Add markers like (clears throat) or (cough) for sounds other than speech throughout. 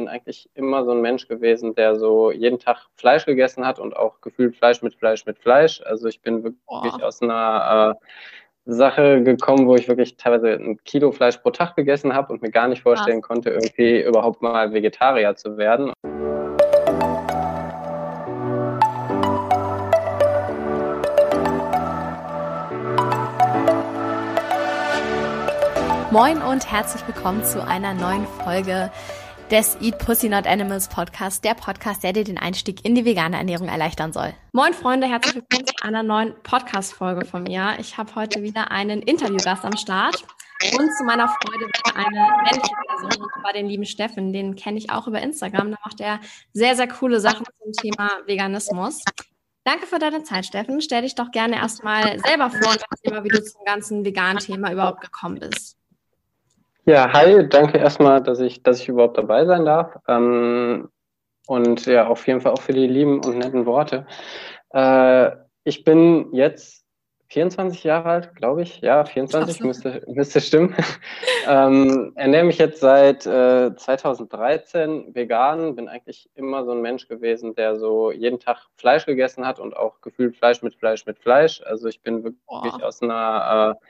bin eigentlich immer so ein Mensch gewesen, der so jeden Tag Fleisch gegessen hat und auch gefühlt Fleisch mit Fleisch mit Fleisch. Also ich bin wirklich Boah. aus einer äh, Sache gekommen, wo ich wirklich teilweise ein Kilo Fleisch pro Tag gegessen habe und mir gar nicht vorstellen Krass. konnte, irgendwie überhaupt mal Vegetarier zu werden. Moin und herzlich willkommen zu einer neuen Folge des Eat Pussy Not Animals Podcast, der Podcast, der dir den Einstieg in die vegane Ernährung erleichtern soll. Moin Freunde, herzlich willkommen zu einer neuen Podcast-Folge von mir. Ich habe heute wieder einen Interviewgast am Start und zu meiner Freude wieder eine männliche Person, und zwar den lieben Steffen. Den kenne ich auch über Instagram. Da macht er sehr, sehr coole Sachen zum Thema Veganismus. Danke für deine Zeit, Steffen. Stell dich doch gerne erstmal selber vor und erzähl mal, wie du zum ganzen veganen Thema überhaupt gekommen bist. Ja, hi, danke erstmal, dass ich, dass ich überhaupt dabei sein darf. Ähm, und ja, auf jeden Fall auch für die lieben und netten Worte. Äh, ich bin jetzt 24 Jahre alt, glaube ich. Ja, 24 müsste, müsste stimmen. (laughs) ähm, ernähre mich jetzt seit äh, 2013 vegan. Bin eigentlich immer so ein Mensch gewesen, der so jeden Tag Fleisch gegessen hat und auch gefühlt Fleisch mit Fleisch mit Fleisch. Also ich bin wirklich Boah. aus einer äh,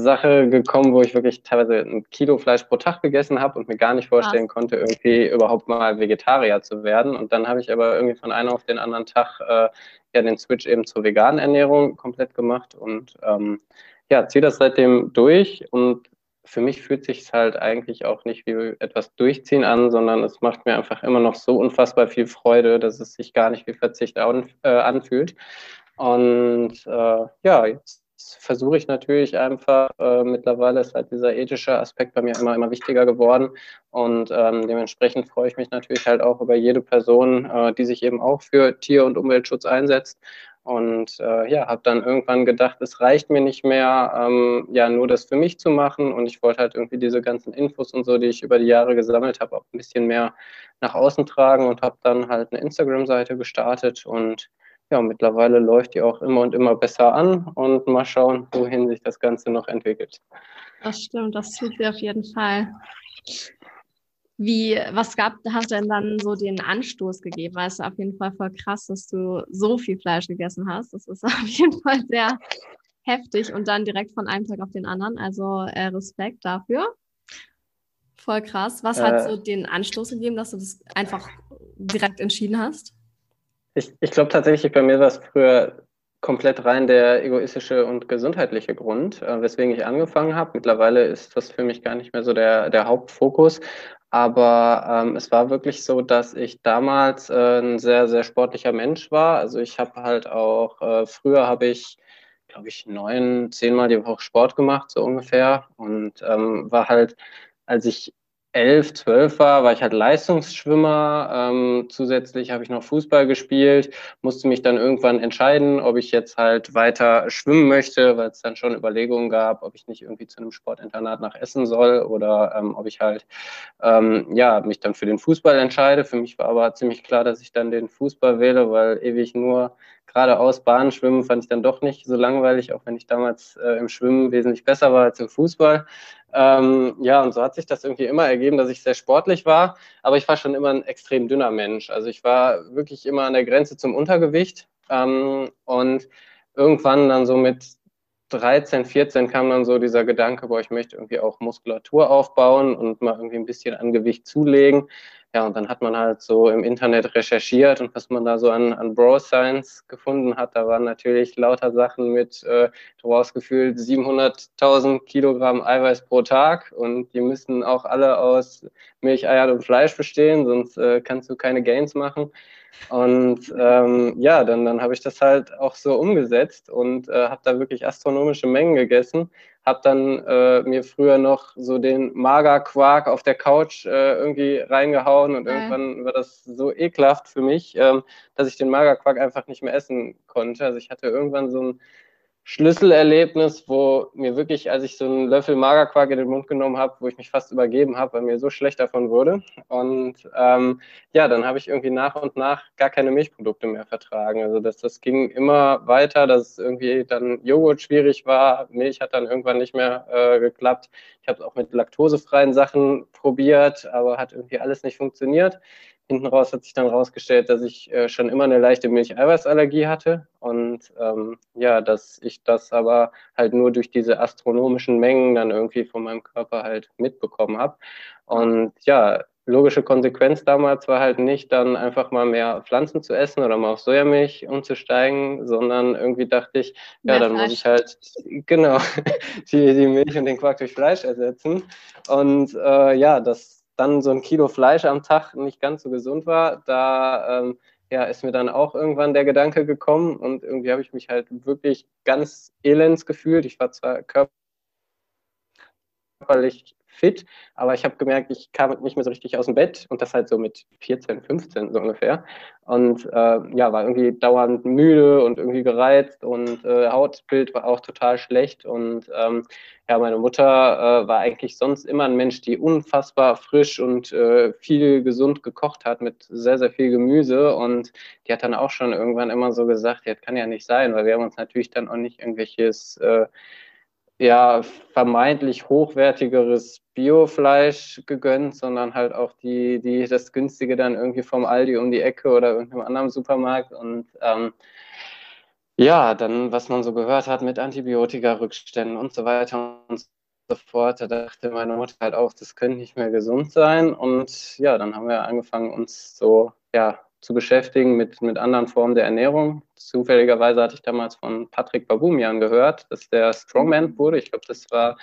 Sache gekommen, wo ich wirklich teilweise ein Kilo Fleisch pro Tag gegessen habe und mir gar nicht vorstellen konnte, irgendwie überhaupt mal Vegetarier zu werden. Und dann habe ich aber irgendwie von einem auf den anderen Tag äh, ja den Switch eben zur veganen Ernährung komplett gemacht und ähm, ja, ziehe das seitdem durch und für mich fühlt sich halt eigentlich auch nicht wie etwas durchziehen an, sondern es macht mir einfach immer noch so unfassbar viel Freude, dass es sich gar nicht wie Verzicht äh, anfühlt. Und äh, ja, jetzt versuche ich natürlich einfach, äh, mittlerweile ist halt dieser ethische Aspekt bei mir immer, immer wichtiger geworden. Und ähm, dementsprechend freue ich mich natürlich halt auch über jede Person, äh, die sich eben auch für Tier- und Umweltschutz einsetzt. Und äh, ja, habe dann irgendwann gedacht, es reicht mir nicht mehr, ähm, ja, nur das für mich zu machen. Und ich wollte halt irgendwie diese ganzen Infos und so, die ich über die Jahre gesammelt habe, auch ein bisschen mehr nach außen tragen und habe dann halt eine Instagram-Seite gestartet. Und ja, mittlerweile läuft die auch immer und immer besser an und mal schauen, wohin sich das Ganze noch entwickelt. Das stimmt, das tut sie auf jeden Fall. Wie, was gab, hast du denn dann so den Anstoß gegeben? Weil es auf jeden Fall voll krass, dass du so viel Fleisch gegessen hast. Das ist (laughs) auf jeden Fall sehr heftig und dann direkt von einem Tag auf den anderen. Also äh, Respekt dafür. Voll krass. Was äh, hat so den Anstoß gegeben, dass du das einfach direkt entschieden hast? Ich, ich glaube tatsächlich, bei mir war es früher komplett rein der egoistische und gesundheitliche Grund, äh, weswegen ich angefangen habe. Mittlerweile ist das für mich gar nicht mehr so der, der Hauptfokus. Aber ähm, es war wirklich so, dass ich damals äh, ein sehr, sehr sportlicher Mensch war. Also ich habe halt auch, äh, früher habe ich, glaube ich, neun, zehnmal die Woche Sport gemacht, so ungefähr. Und ähm, war halt, als ich elf, zwölf war, war ich halt Leistungsschwimmer. Ähm, zusätzlich habe ich noch Fußball gespielt, musste mich dann irgendwann entscheiden, ob ich jetzt halt weiter schwimmen möchte, weil es dann schon Überlegungen gab, ob ich nicht irgendwie zu einem Sportinternat nach Essen soll oder ähm, ob ich halt ähm, ja mich dann für den Fußball entscheide. Für mich war aber ziemlich klar, dass ich dann den Fußball wähle, weil ewig nur geradeaus Bahnen schwimmen fand ich dann doch nicht so langweilig, auch wenn ich damals äh, im Schwimmen wesentlich besser war als im Fußball. Ähm, ja, und so hat sich das irgendwie immer ergeben, dass ich sehr sportlich war, aber ich war schon immer ein extrem dünner Mensch. Also ich war wirklich immer an der Grenze zum Untergewicht ähm, und irgendwann dann so mit 13, 14 kam dann so dieser Gedanke, boah, ich möchte irgendwie auch Muskulatur aufbauen und mal irgendwie ein bisschen an Gewicht zulegen. Ja, und dann hat man halt so im Internet recherchiert und was man da so an, an Bro Science gefunden hat, da waren natürlich lauter Sachen mit, äh, du brauchst gefühlt 700.000 Kilogramm Eiweiß pro Tag und die müssen auch alle aus Milch, Eiern und Fleisch bestehen, sonst äh, kannst du keine Gains machen. Und ähm, ja, dann, dann habe ich das halt auch so umgesetzt und äh, habe da wirklich astronomische Mengen gegessen habe dann äh, mir früher noch so den Magerquark auf der Couch äh, irgendwie reingehauen und okay. irgendwann war das so ekelhaft für mich, ähm, dass ich den Magerquark einfach nicht mehr essen konnte. Also ich hatte irgendwann so ein Schlüsselerlebnis, wo mir wirklich, als ich so einen Löffel Magerquark in den Mund genommen habe, wo ich mich fast übergeben habe, weil mir so schlecht davon wurde. Und ähm, ja, dann habe ich irgendwie nach und nach gar keine Milchprodukte mehr vertragen. Also das, das ging immer weiter, dass irgendwie dann Joghurt schwierig war, Milch hat dann irgendwann nicht mehr äh, geklappt. Ich habe es auch mit laktosefreien Sachen probiert, aber hat irgendwie alles nicht funktioniert hinten raus hat sich dann rausgestellt, dass ich äh, schon immer eine leichte Milcheiweißallergie hatte und ähm, ja, dass ich das aber halt nur durch diese astronomischen Mengen dann irgendwie von meinem Körper halt mitbekommen habe. Und ja, logische Konsequenz damals war halt nicht dann einfach mal mehr Pflanzen zu essen oder mal auf Sojamilch umzusteigen, sondern irgendwie dachte ich, ja, mehr dann Fleisch. muss ich halt (laughs) genau die, die Milch und den Quark durch Fleisch ersetzen. Und äh, ja, das dann so ein Kilo Fleisch am Tag nicht ganz so gesund war, da ähm, ja, ist mir dann auch irgendwann der Gedanke gekommen und irgendwie habe ich mich halt wirklich ganz elends gefühlt. Ich war zwar körperlich fit, aber ich habe gemerkt, ich kam nicht mehr so richtig aus dem Bett und das halt so mit 14, 15 so ungefähr. Und äh, ja, war irgendwie dauernd müde und irgendwie gereizt und äh, Hautbild war auch total schlecht. Und ähm, ja, meine Mutter äh, war eigentlich sonst immer ein Mensch, die unfassbar frisch und äh, viel gesund gekocht hat mit sehr, sehr viel Gemüse. Und die hat dann auch schon irgendwann immer so gesagt, ja, das kann ja nicht sein, weil wir haben uns natürlich dann auch nicht irgendwelches äh, ja, vermeintlich hochwertigeres Biofleisch gegönnt, sondern halt auch die, die, das günstige dann irgendwie vom Aldi um die Ecke oder irgendeinem anderen Supermarkt. Und ähm, ja, dann, was man so gehört hat mit Antibiotika-Rückständen und so weiter und so fort, da dachte meine Mutter halt auch, das könnte nicht mehr gesund sein. Und ja, dann haben wir angefangen, uns so, ja, zu beschäftigen mit, mit anderen Formen der Ernährung. Zufälligerweise hatte ich damals von Patrick Babumian gehört, dass der Strongman wurde. Ich glaube, das war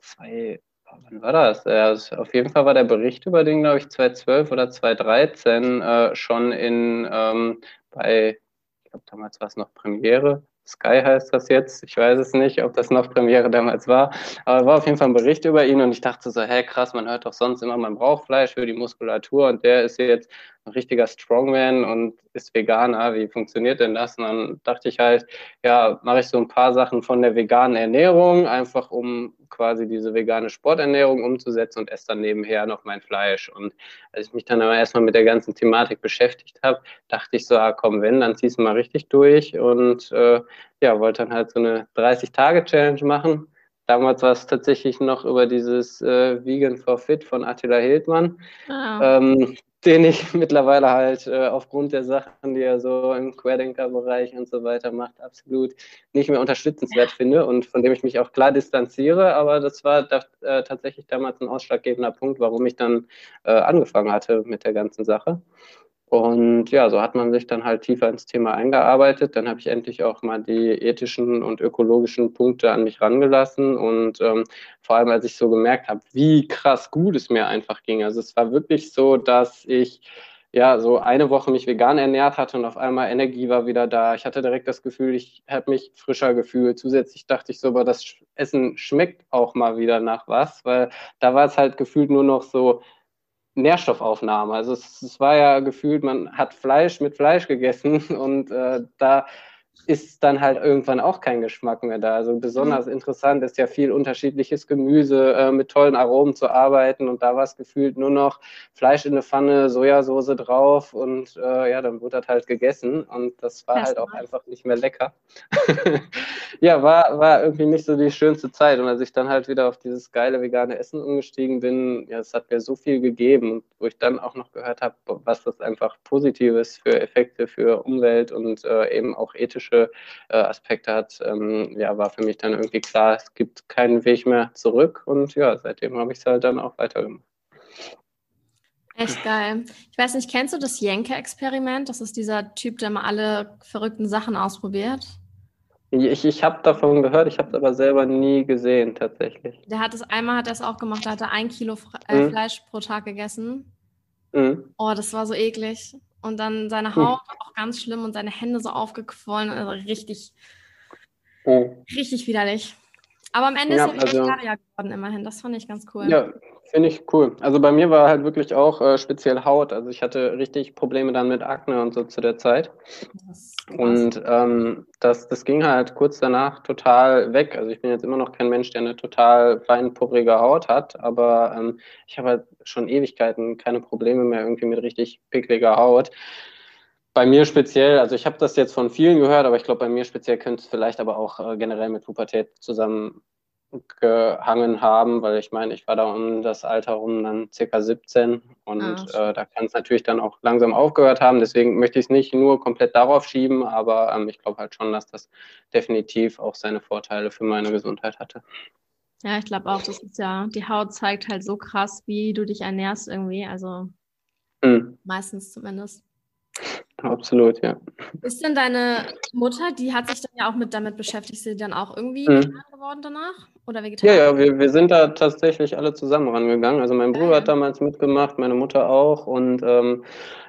zwei, wann war das? Ja, auf jeden Fall war der Bericht über den, glaube ich, 2012 oder 2013 äh, schon in ähm, bei, ich glaube, damals war es noch Premiere, Sky heißt das jetzt. Ich weiß es nicht, ob das noch Premiere damals war. Aber war auf jeden Fall ein Bericht über ihn und ich dachte so, hä, krass, man hört doch sonst immer, man braucht Fleisch für die Muskulatur und der ist jetzt ein richtiger Strongman und ist Veganer. Wie funktioniert denn das? Und dann dachte ich halt, ja, mache ich so ein paar Sachen von der veganen Ernährung, einfach um quasi diese vegane Sporternährung umzusetzen und esse dann nebenher noch mein Fleisch. Und als ich mich dann aber erstmal mit der ganzen Thematik beschäftigt habe, dachte ich so, ah, komm, wenn, dann ziehst du mal richtig durch und äh, ja, wollte dann halt so eine 30-Tage-Challenge machen. Damals war es tatsächlich noch über dieses äh, Vegan for Fit von Attila Hildmann. Oh. Ähm, den ich (laughs) mittlerweile halt äh, aufgrund der Sachen, die er so im Querdenker-Bereich und so weiter macht, absolut nicht mehr unterstützenswert finde und von dem ich mich auch klar distanziere. Aber das war da, äh, tatsächlich damals ein ausschlaggebender Punkt, warum ich dann äh, angefangen hatte mit der ganzen Sache. Und ja, so hat man sich dann halt tiefer ins Thema eingearbeitet. Dann habe ich endlich auch mal die ethischen und ökologischen Punkte an mich rangelassen. Und ähm, vor allem, als ich so gemerkt habe, wie krass gut es mir einfach ging. Also es war wirklich so, dass ich ja so eine Woche mich vegan ernährt hatte und auf einmal Energie war wieder da. Ich hatte direkt das Gefühl, ich habe mich frischer gefühlt. Zusätzlich dachte ich so, aber das Essen schmeckt auch mal wieder nach was, weil da war es halt gefühlt nur noch so Nährstoffaufnahme. Also es, es, war ja gefühlt, man hat Fleisch mit Fleisch gegessen (laughs) und äh, da ist dann halt irgendwann auch kein Geschmack mehr da. Also besonders mhm. interessant ist ja viel unterschiedliches Gemüse äh, mit tollen Aromen zu arbeiten und da war es gefühlt nur noch Fleisch in eine Pfanne, Sojasauce drauf und äh, ja, dann wurde das halt gegessen und das war das halt auch einfach nicht mehr lecker. (laughs) ja, war, war irgendwie nicht so die schönste Zeit und als ich dann halt wieder auf dieses geile vegane Essen umgestiegen bin, ja, es hat mir so viel gegeben wo ich dann auch noch gehört habe, was das einfach Positives für Effekte für Umwelt und äh, eben auch ethische politische äh, Aspekte hat, ähm, ja, war für mich dann irgendwie klar, es gibt keinen Weg mehr zurück und ja, seitdem habe ich es halt dann auch weitergemacht. Echt geil. Ich weiß nicht, kennst du das Jenke-Experiment? Das ist dieser Typ, der mal alle verrückten Sachen ausprobiert. Ich, ich habe davon gehört, ich habe es aber selber nie gesehen, tatsächlich. Der hat es einmal hat er es auch gemacht, da hat er ein Kilo äh, mhm. Fleisch pro Tag gegessen. Mhm. Oh, das war so eklig. Und dann seine hm. Haut war auch ganz schlimm und seine Hände so aufgequollen. Also richtig, oh. richtig widerlich. Aber am Ende ja, ist er Vegetarier also, geworden, immerhin. Das fand ich ganz cool. Ja, finde ich cool. Also bei mir war halt wirklich auch äh, speziell Haut. Also ich hatte richtig Probleme dann mit Akne und so zu der Zeit. Und ähm, das, das ging halt kurz danach total weg. Also ich bin jetzt immer noch kein Mensch, der eine total feinporige Haut hat, aber ähm, ich habe halt schon Ewigkeiten keine Probleme mehr irgendwie mit richtig pickliger Haut. Bei mir speziell, also ich habe das jetzt von vielen gehört, aber ich glaube, bei mir speziell könnte es vielleicht aber auch äh, generell mit Pubertät zusammengehangen haben, weil ich meine, ich war da um das Alter rum dann circa 17 und ah, äh, da kann es natürlich dann auch langsam aufgehört haben. Deswegen möchte ich es nicht nur komplett darauf schieben, aber ähm, ich glaube halt schon, dass das definitiv auch seine Vorteile für meine Gesundheit hatte. Ja, ich glaube auch, das ist ja, die Haut zeigt halt so krass, wie du dich ernährst irgendwie, also mhm. meistens zumindest. Absolut, ja. Ist denn deine Mutter, die hat sich dann ja auch mit damit beschäftigt, ist sie dann auch irgendwie mhm. vegan geworden danach? Oder vegetarisch? Ja, ja, wir, wir sind da tatsächlich alle zusammen rangegangen. Also mein Bruder ja. hat damals mitgemacht, meine Mutter auch. Und ähm,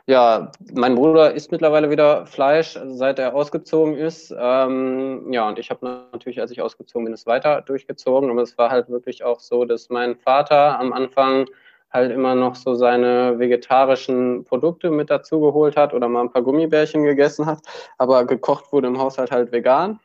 ja, mein Bruder isst mittlerweile wieder Fleisch, seit er ausgezogen ist. Ähm, ja, und ich habe natürlich, als ich ausgezogen bin, es weiter durchgezogen. Aber es war halt wirklich auch so, dass mein Vater am Anfang halt immer noch so seine vegetarischen Produkte mit dazu geholt hat oder mal ein paar Gummibärchen gegessen hat, aber gekocht wurde im Haushalt halt vegan.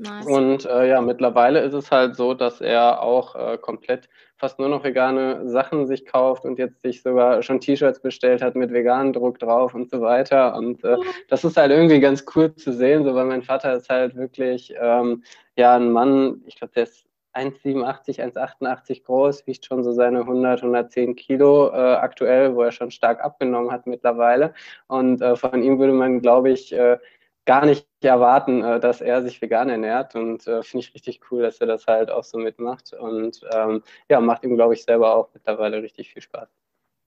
Nice. Und äh, ja, mittlerweile ist es halt so, dass er auch äh, komplett fast nur noch vegane Sachen sich kauft und jetzt sich sogar schon T-Shirts bestellt hat mit veganem Druck drauf und so weiter. Und äh, das ist halt irgendwie ganz cool zu sehen, so weil mein Vater ist halt wirklich ähm, ja ein Mann, ich glaube, der ist 1,87, 1,88 groß, wiegt schon so seine 100, 110 Kilo äh, aktuell, wo er schon stark abgenommen hat mittlerweile. Und äh, von ihm würde man, glaube ich, äh, gar nicht erwarten, äh, dass er sich vegan ernährt. Und äh, finde ich richtig cool, dass er das halt auch so mitmacht. Und ähm, ja, macht ihm, glaube ich, selber auch mittlerweile richtig viel Spaß.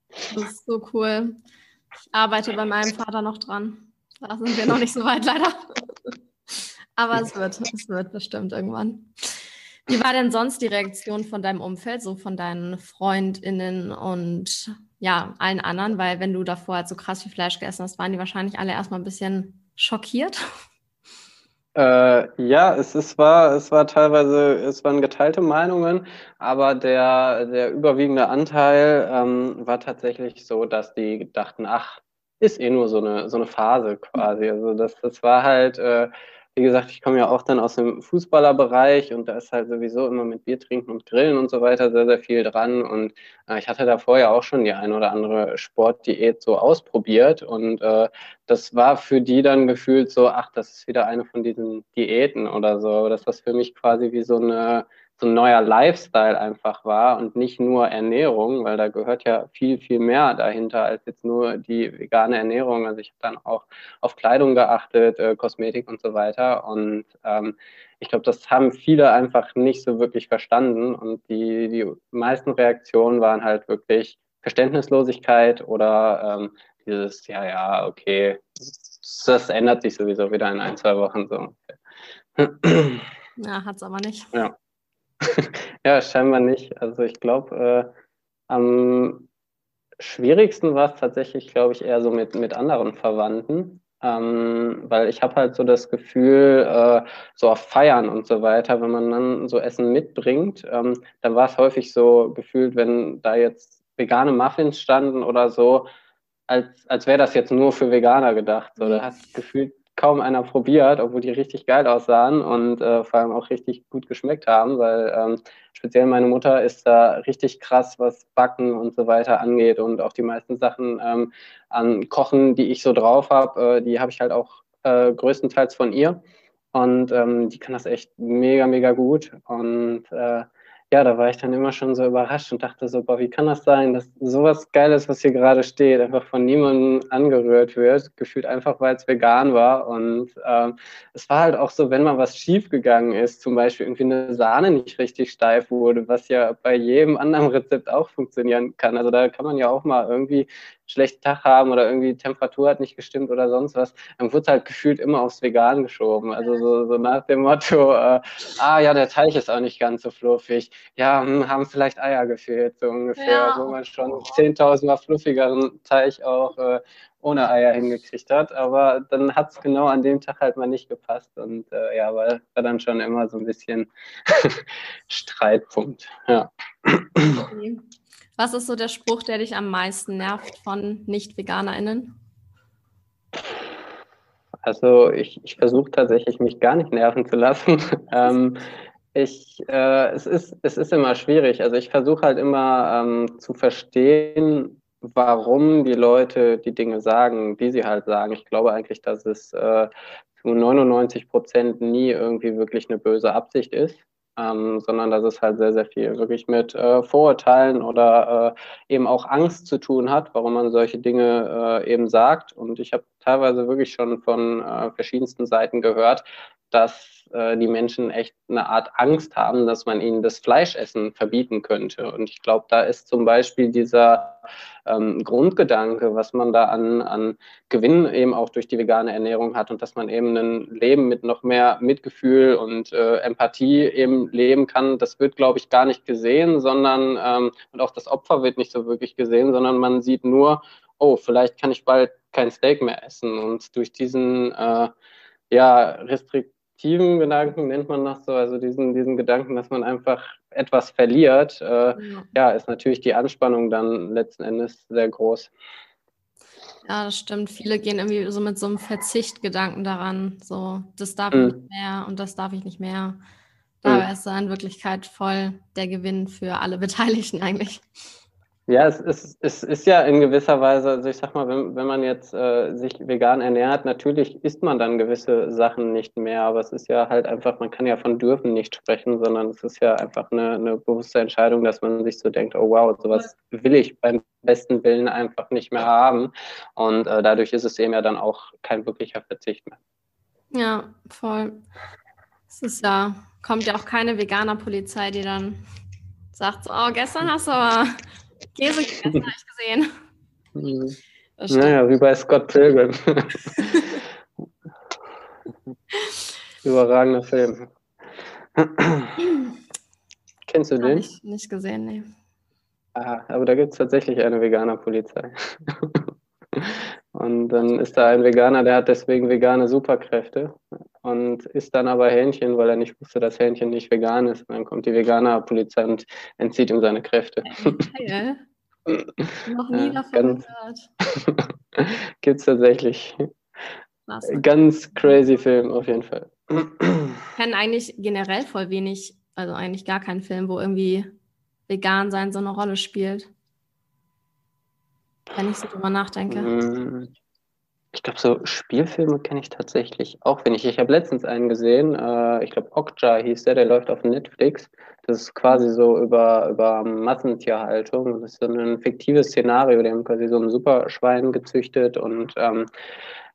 Das ist so cool. Ich arbeite bei meinem Vater noch dran. Da sind wir noch nicht so weit, leider. Aber es wird, es wird bestimmt irgendwann. Wie war denn sonst die Reaktion von deinem Umfeld, so von deinen FreundInnen und ja, allen anderen? Weil wenn du davor halt so krass viel Fleisch gegessen hast, waren die wahrscheinlich alle erstmal ein bisschen schockiert. Äh, ja, es, es, war, es war teilweise, es waren geteilte Meinungen, aber der, der überwiegende Anteil ähm, war tatsächlich so, dass die dachten, ach, ist eh nur so eine, so eine Phase quasi. Also das, das war halt, äh, wie gesagt, ich komme ja auch dann aus dem Fußballerbereich und da ist halt sowieso immer mit Bier trinken und Grillen und so weiter sehr, sehr viel dran. Und äh, ich hatte davor ja auch schon die ein oder andere Sportdiät so ausprobiert und äh, das war für die dann gefühlt so, ach, das ist wieder eine von diesen Diäten oder so. Das war für mich quasi wie so eine so ein neuer Lifestyle einfach war und nicht nur Ernährung, weil da gehört ja viel, viel mehr dahinter als jetzt nur die vegane Ernährung. Also ich habe dann auch auf Kleidung geachtet, äh, Kosmetik und so weiter. Und ähm, ich glaube, das haben viele einfach nicht so wirklich verstanden. Und die, die meisten Reaktionen waren halt wirklich Verständnislosigkeit oder ähm, dieses, ja, ja, okay, das ändert sich sowieso wieder in ein, zwei Wochen so. (clears throat) Ja, hat es aber nicht. Ja. (laughs) ja, scheinbar nicht. Also ich glaube, äh, am schwierigsten war es tatsächlich, glaube ich, eher so mit, mit anderen Verwandten. Ähm, weil ich habe halt so das Gefühl, äh, so auf Feiern und so weiter, wenn man dann so Essen mitbringt, ähm, dann war es häufig so gefühlt, wenn da jetzt vegane Muffins standen oder so, als, als wäre das jetzt nur für Veganer gedacht. So, da hast gefühlt kaum einer probiert, obwohl die richtig geil aussahen und äh, vor allem auch richtig gut geschmeckt haben, weil ähm, speziell meine Mutter ist da richtig krass, was Backen und so weiter angeht und auch die meisten Sachen ähm, an Kochen, die ich so drauf habe, äh, die habe ich halt auch äh, größtenteils von ihr. Und ähm, die kann das echt mega, mega gut und äh, ja, da war ich dann immer schon so überrascht und dachte so, boah, wie kann das sein, dass sowas Geiles, was hier gerade steht, einfach von niemandem angerührt wird, gefühlt einfach, weil es vegan war. Und ähm, es war halt auch so, wenn mal was schiefgegangen ist, zum Beispiel irgendwie eine Sahne nicht richtig steif wurde, was ja bei jedem anderen Rezept auch funktionieren kann. Also da kann man ja auch mal irgendwie schlechten Tag haben oder irgendwie die Temperatur hat nicht gestimmt oder sonst was, dann wird halt gefühlt immer aufs Vegan geschoben. Also so, so nach dem Motto, äh, ah ja, der Teig ist auch nicht ganz so fluffig. Ja, hm, haben vielleicht Eier gefehlt, so ungefähr, ja. wo man schon 10.000 Mal fluffigeren Teig auch äh, ohne Eier hingekriegt hat. Aber dann hat es genau an dem Tag halt mal nicht gepasst. Und äh, ja, war, war dann schon immer so ein bisschen (laughs) Streitpunkt. Ja. Okay. Was ist so der Spruch, der dich am meisten nervt von Nicht-VeganerInnen? Also ich, ich versuche tatsächlich, mich gar nicht nerven zu lassen. (laughs) ähm, ich, äh, es, ist, es ist immer schwierig. Also ich versuche halt immer ähm, zu verstehen, warum die Leute die Dinge sagen, die sie halt sagen. Ich glaube eigentlich, dass es äh, zu 99 Prozent nie irgendwie wirklich eine böse Absicht ist ähm, sondern dass es halt sehr, sehr viel wirklich mit äh, Vorurteilen oder äh, eben auch Angst zu tun hat, warum man solche Dinge äh, eben sagt. Und ich habe teilweise wirklich schon von äh, verschiedensten Seiten gehört, dass äh, die Menschen echt eine Art Angst haben, dass man ihnen das Fleischessen verbieten könnte. Und ich glaube, da ist zum Beispiel dieser ähm, Grundgedanke, was man da an, an Gewinn eben auch durch die vegane Ernährung hat und dass man eben ein Leben mit noch mehr Mitgefühl und äh, Empathie eben leben kann, das wird, glaube ich, gar nicht gesehen, sondern ähm, und auch das Opfer wird nicht so wirklich gesehen, sondern man sieht nur, oh, vielleicht kann ich bald kein Steak mehr essen. Und durch diesen äh, ja, restrikt aktiven Gedanken nennt man das so, also diesen, diesen Gedanken, dass man einfach etwas verliert, äh, ja. ja, ist natürlich die Anspannung dann letzten Endes sehr groß. Ja, das stimmt. Viele gehen irgendwie so mit so einem Verzichtgedanken daran. So, das darf mhm. ich nicht mehr und das darf ich nicht mehr. Dabei mhm. ist da in Wirklichkeit voll der Gewinn für alle (laughs) Beteiligten eigentlich. Ja, es ist, es ist ja in gewisser Weise, also ich sag mal, wenn, wenn man jetzt äh, sich vegan ernährt, natürlich isst man dann gewisse Sachen nicht mehr, aber es ist ja halt einfach, man kann ja von dürfen nicht sprechen, sondern es ist ja einfach eine, eine bewusste Entscheidung, dass man sich so denkt, oh wow, sowas will ich beim besten Willen einfach nicht mehr haben. Und äh, dadurch ist es eben ja dann auch kein wirklicher Verzicht mehr. Ja, voll. Es ist ja, kommt ja auch keine Veganer-Polizei, die dann sagt, oh, gestern hast du aber Käse gegessen, habe ich gesehen. Mhm. Naja, wie bei Scott Pilgrim. (laughs) Überragender Film. Kennst du den? Ich nicht gesehen, nee. Ah, aber da gibt es tatsächlich eine Veganer-Polizei. (laughs) Und dann ist da ein Veganer, der hat deswegen vegane Superkräfte und isst dann aber Hähnchen, weil er nicht wusste, dass Hähnchen nicht vegan ist. Und dann kommt die Veganer-Polizei und entzieht ihm seine Kräfte. Geil. (laughs) Noch nie ja, davon gehört. (laughs) Gibt es tatsächlich. Was? Ganz crazy Film auf jeden Fall. Ich kenne eigentlich generell voll wenig, also eigentlich gar keinen Film, wo irgendwie vegan sein so eine Rolle spielt. Wenn ich so drüber nachdenke. Ich glaube, so Spielfilme kenne ich tatsächlich auch wenig. Ich habe letztens einen gesehen, äh, ich glaube, Okja hieß der, der läuft auf Netflix. Das ist quasi so über, über Massentierhaltung. Das ist so ein fiktives Szenario. Die haben quasi so ein Superschwein gezüchtet und ähm,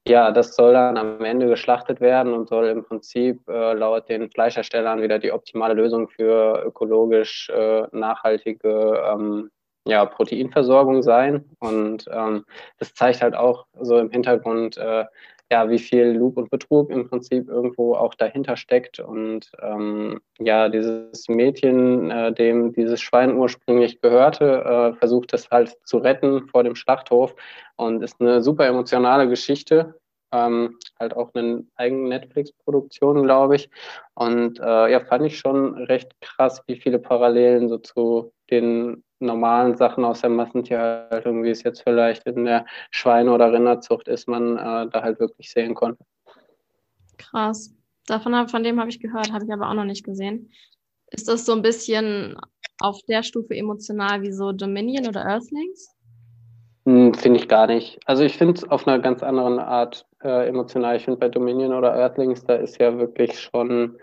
ja, das soll dann am Ende geschlachtet werden und soll im Prinzip äh, laut den Fleischherstellern wieder die optimale Lösung für ökologisch äh, nachhaltige ähm, ja, Proteinversorgung sein. Und ähm, das zeigt halt auch so im Hintergrund, äh, ja, wie viel Lug und Betrug im Prinzip irgendwo auch dahinter steckt. Und ähm, ja, dieses Mädchen, äh, dem dieses Schwein ursprünglich gehörte, äh, versucht es halt zu retten vor dem Schlachthof und ist eine super emotionale Geschichte. Ähm, halt auch eine eigene Netflix-Produktion, glaube ich. Und äh, ja, fand ich schon recht krass, wie viele Parallelen so zu den normalen Sachen aus der Massentierhaltung, wie es jetzt vielleicht in der Schweine- oder Rinderzucht ist, man äh, da halt wirklich sehen konnte. Krass. Davon von dem habe ich gehört, habe ich aber auch noch nicht gesehen. Ist das so ein bisschen auf der Stufe emotional wie so Dominion oder Earthlings? Hm, finde ich gar nicht. Also ich finde es auf einer ganz anderen Art äh, emotional. Ich finde bei Dominion oder Earthlings, da ist ja wirklich schon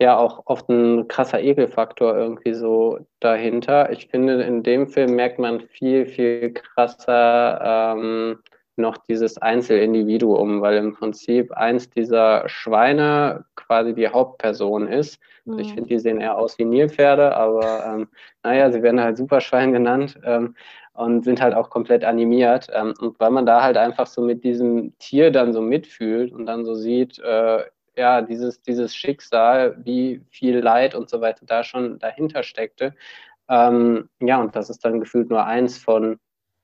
ja auch oft ein krasser Ekelfaktor irgendwie so dahinter. Ich finde, in dem Film merkt man viel, viel krasser ähm, noch dieses Einzelindividuum, weil im Prinzip eins dieser Schweine quasi die Hauptperson ist. Mhm. Ich finde, die sehen eher aus wie Nilpferde, aber ähm, naja, sie werden halt Superschwein genannt ähm, und sind halt auch komplett animiert. Ähm, und weil man da halt einfach so mit diesem Tier dann so mitfühlt und dann so sieht, äh, ja, dieses, dieses Schicksal, wie viel Leid und so weiter da schon dahinter steckte. Ähm, ja, und das ist dann gefühlt nur eins von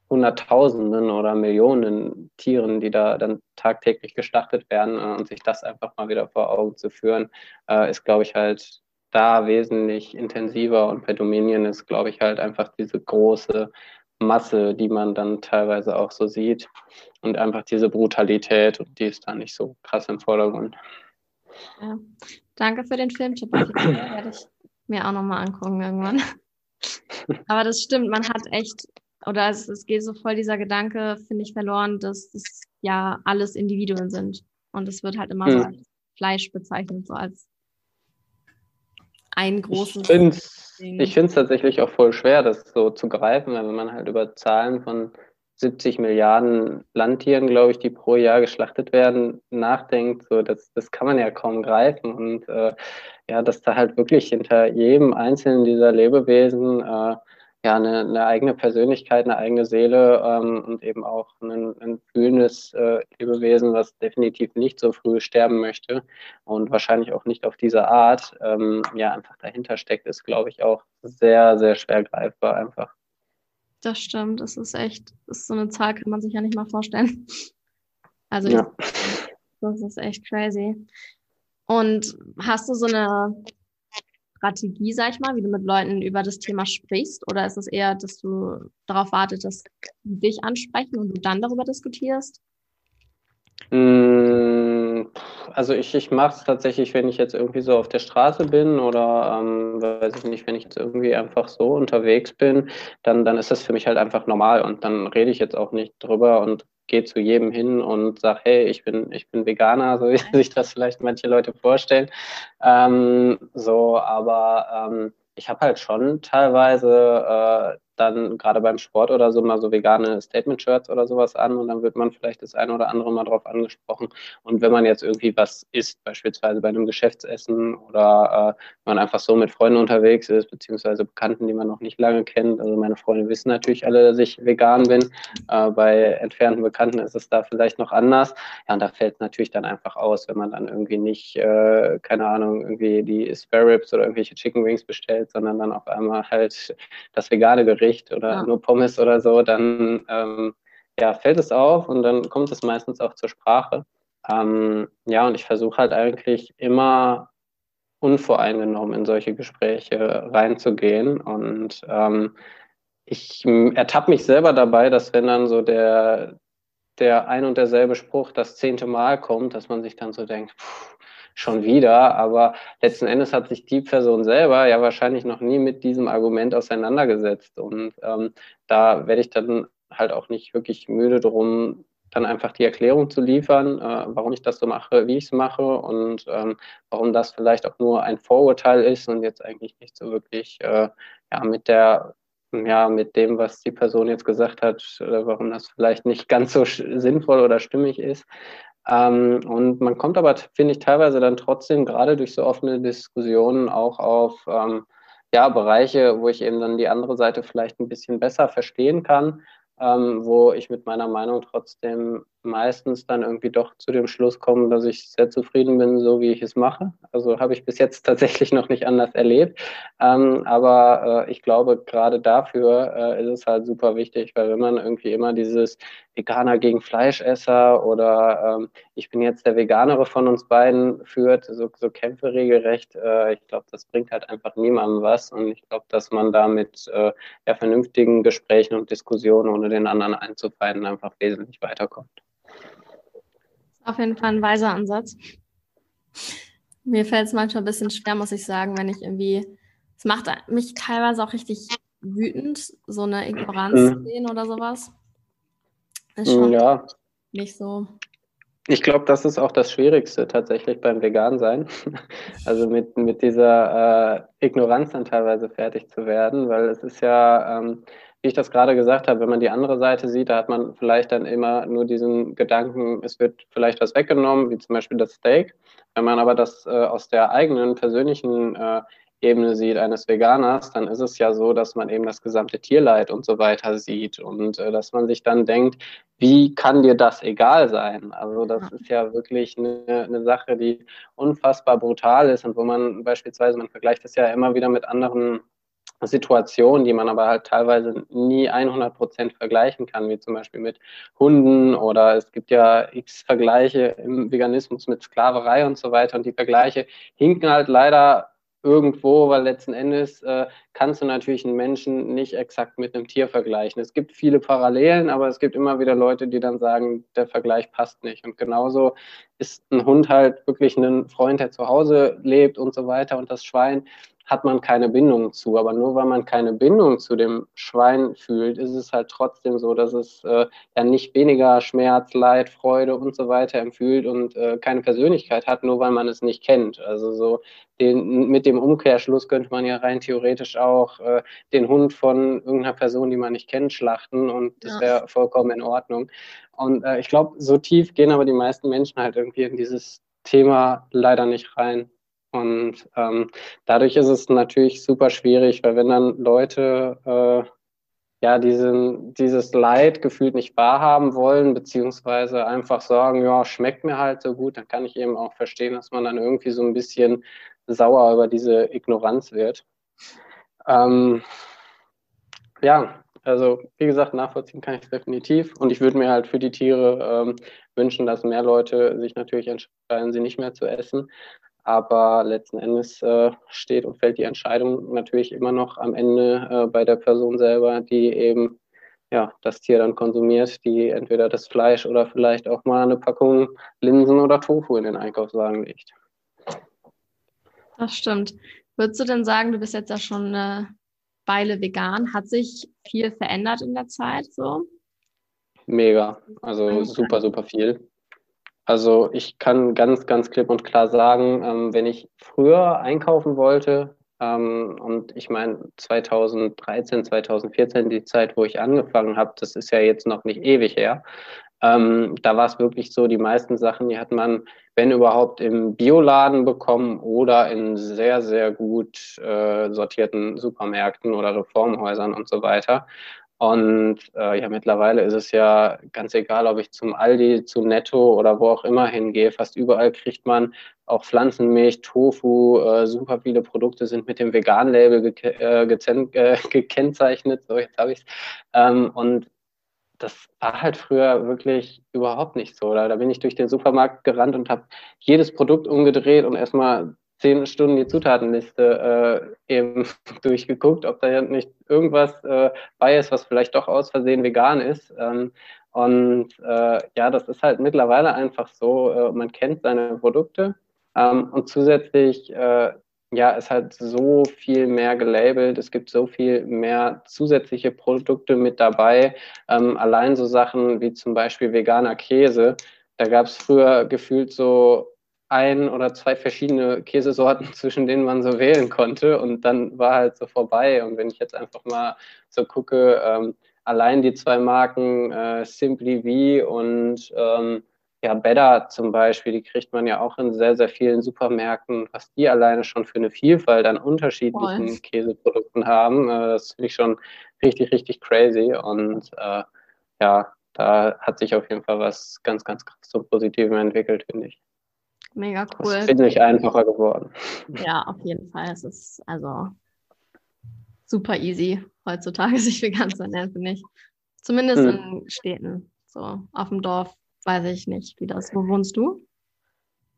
Hunderttausenden oder Millionen Tieren, die da dann tagtäglich gestartet werden äh, und sich das einfach mal wieder vor Augen zu führen, äh, ist, glaube ich, halt da wesentlich intensiver und bei Dominion ist, glaube ich, halt einfach diese große Masse, die man dann teilweise auch so sieht und einfach diese Brutalität und die ist da nicht so krass im Vordergrund. Ja. Danke für den Filmtipp. werde ich mir auch nochmal angucken irgendwann. (laughs) Aber das stimmt, man hat echt, oder es, es geht so voll dieser Gedanke, finde ich, verloren, dass es ja alles Individuen sind. Und es wird halt immer hm. so als Fleisch bezeichnet, so als ein großes. Ich finde es tatsächlich auch voll schwer, das so zu greifen, wenn man halt über Zahlen von 70 Milliarden Landtieren, glaube ich, die pro Jahr geschlachtet werden, nachdenkt, so das, das kann man ja kaum greifen. Und äh, ja, dass da halt wirklich hinter jedem einzelnen dieser Lebewesen äh, ja eine, eine eigene Persönlichkeit, eine eigene Seele ähm, und eben auch ein, ein fühlendes äh, Lebewesen, was definitiv nicht so früh sterben möchte und wahrscheinlich auch nicht auf diese Art, ähm, ja, einfach dahinter steckt, ist, glaube ich, auch sehr, sehr schwer greifbar einfach. Das stimmt, das ist echt, das ist so eine Zahl, kann man sich ja nicht mal vorstellen. (laughs) Also ja. (laughs) das ist echt crazy. Und hast du so eine Strategie, sag ich mal, wie du mit Leuten über das Thema sprichst? Oder ist es eher, dass du darauf wartest, dass die dich ansprechen und du dann darüber diskutierst? Mm, also ich, ich mache es tatsächlich, wenn ich jetzt irgendwie so auf der Straße bin oder ähm, weiß ich nicht, wenn ich jetzt irgendwie einfach so unterwegs bin, dann, dann ist das für mich halt einfach normal und dann rede ich jetzt auch nicht drüber und gehe zu jedem hin und sage, hey, ich bin, ich bin Veganer, so wie (laughs) sich das vielleicht manche Leute vorstellen. Ähm, so, aber ähm, ich habe halt schon teilweise äh, dann gerade beim Sport oder so mal so vegane Statement-Shirts oder sowas an und dann wird man vielleicht das eine oder andere mal drauf angesprochen. Und wenn man jetzt irgendwie was isst, beispielsweise bei einem Geschäftsessen oder äh, man einfach so mit Freunden unterwegs ist, beziehungsweise Bekannten, die man noch nicht lange kennt. Also meine Freunde wissen natürlich alle, dass ich vegan bin. Äh, bei entfernten Bekannten ist es da vielleicht noch anders. Ja, und da fällt es natürlich dann einfach aus, wenn man dann irgendwie nicht, äh, keine Ahnung, irgendwie die Spare Ribs oder irgendwelche Chicken Wings bestellt, sondern dann auf einmal halt das vegane Gericht Gericht oder ja. nur Pommes oder so, dann ähm, ja, fällt es auf und dann kommt es meistens auch zur Sprache. Ähm, ja, und ich versuche halt eigentlich immer unvoreingenommen in solche Gespräche reinzugehen und ähm, ich ertappe mich selber dabei, dass wenn dann so der, der ein und derselbe Spruch das zehnte Mal kommt, dass man sich dann so denkt, pff, schon wieder, aber letzten Endes hat sich die Person selber ja wahrscheinlich noch nie mit diesem Argument auseinandergesetzt. Und ähm, da werde ich dann halt auch nicht wirklich müde drum, dann einfach die Erklärung zu liefern, äh, warum ich das so mache, wie ich es mache und ähm, warum das vielleicht auch nur ein Vorurteil ist und jetzt eigentlich nicht so wirklich äh, ja, mit der ja, mit dem, was die Person jetzt gesagt hat, äh, warum das vielleicht nicht ganz so sinnvoll oder stimmig ist. Ähm, und man kommt aber, finde ich, teilweise dann trotzdem gerade durch so offene Diskussionen auch auf ähm, ja, Bereiche, wo ich eben dann die andere Seite vielleicht ein bisschen besser verstehen kann, ähm, wo ich mit meiner Meinung trotzdem meistens dann irgendwie doch zu dem Schluss komme, dass ich sehr zufrieden bin, so wie ich es mache. Also habe ich bis jetzt (laughs) tatsächlich noch nicht anders erlebt. Ähm, aber äh, ich glaube, gerade dafür äh, ist es halt super wichtig, weil wenn man irgendwie immer dieses Veganer gegen Fleischesser oder ähm, ich bin jetzt der Veganere von uns beiden führt, so, so Kämpfe regelrecht, äh, ich glaube, das bringt halt einfach niemandem was. Und ich glaube, dass man da mit äh, ja, vernünftigen Gesprächen und Diskussionen, ohne den anderen einzufeinden, einfach wesentlich weiterkommt. Auf jeden Fall ein weiser Ansatz. Mir fällt es manchmal ein bisschen schwer, muss ich sagen, wenn ich irgendwie. Es macht mich teilweise auch richtig wütend, so eine Ignoranz mhm. zu sehen oder sowas. Ist schon ja. nicht so. Ich glaube, das ist auch das Schwierigste tatsächlich beim Vegan-Sein. (laughs) Also mit, mit dieser äh, Ignoranz dann teilweise fertig zu werden, weil es ist ja. Ähm, wie ich das gerade gesagt habe, wenn man die andere Seite sieht, da hat man vielleicht dann immer nur diesen Gedanken, es wird vielleicht was weggenommen, wie zum Beispiel das Steak. Wenn man aber das äh, aus der eigenen persönlichen äh, Ebene sieht eines Veganers, dann ist es ja so, dass man eben das gesamte Tierleid und so weiter sieht und äh, dass man sich dann denkt, wie kann dir das egal sein? Also das ist ja wirklich eine, eine Sache, die unfassbar brutal ist und wo man beispielsweise, man vergleicht das ja immer wieder mit anderen Situationen, die man aber halt teilweise nie 100 Prozent vergleichen kann, wie zum Beispiel mit Hunden oder es gibt ja x Vergleiche im Veganismus mit Sklaverei und so weiter und die Vergleiche hinken halt leider irgendwo, weil letzten Endes äh, kannst du natürlich einen Menschen nicht exakt mit einem Tier vergleichen. Es gibt viele Parallelen, aber es gibt immer wieder Leute, die dann sagen, der Vergleich passt nicht. Und genauso ist ein Hund halt wirklich ein Freund, der zu Hause lebt und so weiter. Und das Schwein hat man keine Bindung zu. Aber nur weil man keine Bindung zu dem Schwein fühlt, ist es halt trotzdem so, dass es äh, ja nicht weniger Schmerz, Leid, Freude und so weiter empfühlt und äh, keine Persönlichkeit hat, nur weil man es nicht kennt. Also so den, mit dem Umkehrschluss könnte man ja rein theoretisch auch äh, den Hund von irgendeiner Person, die man nicht kennt, schlachten und das wäre vollkommen in Ordnung. Und äh, ich glaube, so tief gehen aber die meisten Menschen halt irgendwie in dieses Thema leider nicht rein. Und ähm, dadurch ist es natürlich super schwierig, weil wenn dann Leute äh, ja diesen, dieses Leid gefühlt nicht wahrhaben wollen, beziehungsweise einfach sagen, ja, schmeckt mir halt so gut, dann kann ich eben auch verstehen, dass man dann irgendwie so ein bisschen sauer über diese Ignoranz wird. Ähm, ja, also wie gesagt, nachvollziehen kann ich es definitiv. Und ich würde mir halt für die Tiere ähm, wünschen, dass mehr Leute sich natürlich entscheiden, sie nicht mehr zu essen. Aber letzten Endes äh, steht und fällt die Entscheidung natürlich immer noch am Ende äh, bei der Person selber, die eben ja, das Tier dann konsumiert, die entweder das Fleisch oder vielleicht auch mal eine Packung Linsen oder Tofu in den Einkaufswagen legt. Das stimmt. Würdest du denn sagen, du bist jetzt ja schon eine Weile vegan? Hat sich viel verändert in der Zeit so? Mega. Also super, super viel. Also ich kann ganz, ganz klipp und klar sagen, ähm, wenn ich früher einkaufen wollte, ähm, und ich meine 2013, 2014, die Zeit, wo ich angefangen habe, das ist ja jetzt noch nicht ewig her, ähm, da war es wirklich so, die meisten Sachen, die hat man, wenn überhaupt, im Bioladen bekommen oder in sehr, sehr gut äh, sortierten Supermärkten oder Reformhäusern und so weiter. Und äh, ja, mittlerweile ist es ja ganz egal, ob ich zum Aldi, zu Netto oder wo auch immer hingehe. Fast überall kriegt man auch Pflanzenmilch, Tofu, äh, super viele Produkte sind mit dem Vegan-Label ge äh, äh (laughs) gekennzeichnet. So, jetzt habe ich es. Ähm, und das war halt früher wirklich überhaupt nicht so. Da, da bin ich durch den Supermarkt gerannt und habe jedes Produkt umgedreht und erstmal zehn Stunden die Zutatenliste äh, eben (laughs) durchgeguckt, ob da nicht irgendwas äh, bei ist, was vielleicht doch aus Versehen vegan ist. Ähm, und äh, ja, das ist halt mittlerweile einfach so, äh, man kennt seine Produkte ähm, und zusätzlich äh, ja, ist halt so viel mehr gelabelt, es gibt so viel mehr zusätzliche Produkte mit dabei. Ähm, allein so Sachen wie zum Beispiel veganer Käse. Da gab es früher gefühlt so ein oder zwei verschiedene Käsesorten, (laughs) zwischen denen man so wählen konnte. Und dann war halt so vorbei. Und wenn ich jetzt einfach mal so gucke, ähm, allein die zwei Marken äh, Simply V und ähm, ja, Better zum Beispiel, die kriegt man ja auch in sehr, sehr vielen Supermärkten, was die alleine schon für eine Vielfalt an unterschiedlichen Voll. Käseprodukten haben. Äh, das finde ich schon richtig, richtig crazy. Und äh, ja, da hat sich auf jeden Fall was ganz, ganz krass zum Positiven entwickelt, finde ich. Mega cool. Es ist nicht einfacher geworden. Ja, auf jeden Fall. Es ist also super easy heutzutage, (laughs) sich vegan zu ernähren, finde ich. Zumindest hm. in Städten. So, auf dem Dorf weiß ich nicht, wie das. Wo wohnst du?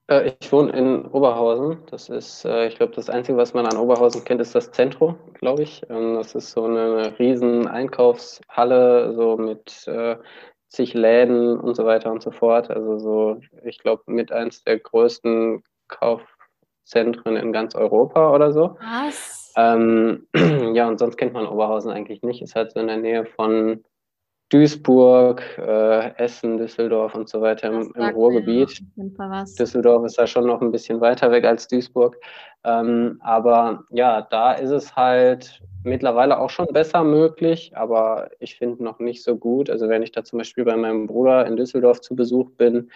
Äh, ich wohne in Oberhausen. Das ist, äh, ich glaube, das Einzige, was man an Oberhausen kennt, ist das Zentrum, glaube ich. Ähm, das ist so eine riesen Einkaufshalle, so mit äh, zig Läden und so weiter und so fort. Also so, ich glaube, mit eins der größten Kaufzentren in ganz Europa oder so. Was? Ähm, (clears throat) ja, und sonst kennt man Oberhausen eigentlich nicht. Ist halt so in der Nähe von Duisburg, äh, Essen, Düsseldorf und so weiter im, im Ruhrgebiet. Düsseldorf ist da schon noch ein bisschen weiter weg als Duisburg. Ähm, aber ja, da ist es halt mittlerweile auch schon besser möglich, aber ich finde noch nicht so gut. Also wenn ich da zum Beispiel bei meinem Bruder in Düsseldorf zu Besuch bin,